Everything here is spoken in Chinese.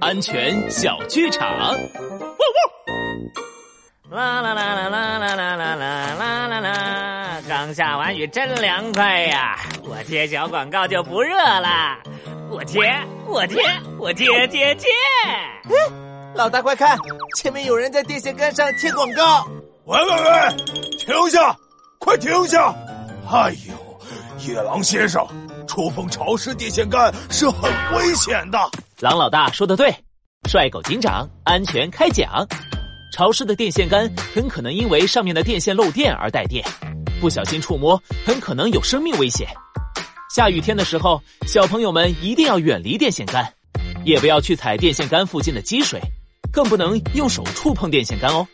安全小剧场。啦啦啦啦啦啦啦啦啦啦啦啦！刚下完雨，真凉快呀！我贴小广告就不热了。我贴，我贴，我贴贴贴！老大，快看，前面有人在电线杆上贴广告！喂喂喂，停下！快停下！哎呦，野狼先生，触碰潮湿电线杆是很危险的。狼老大说的对，帅狗警长安全开讲。潮湿的电线杆很可能因为上面的电线漏电而带电，不小心触摸很可能有生命危险。下雨天的时候，小朋友们一定要远离电线杆，也不要去踩电线杆附近的积水，更不能用手触碰电线杆哦。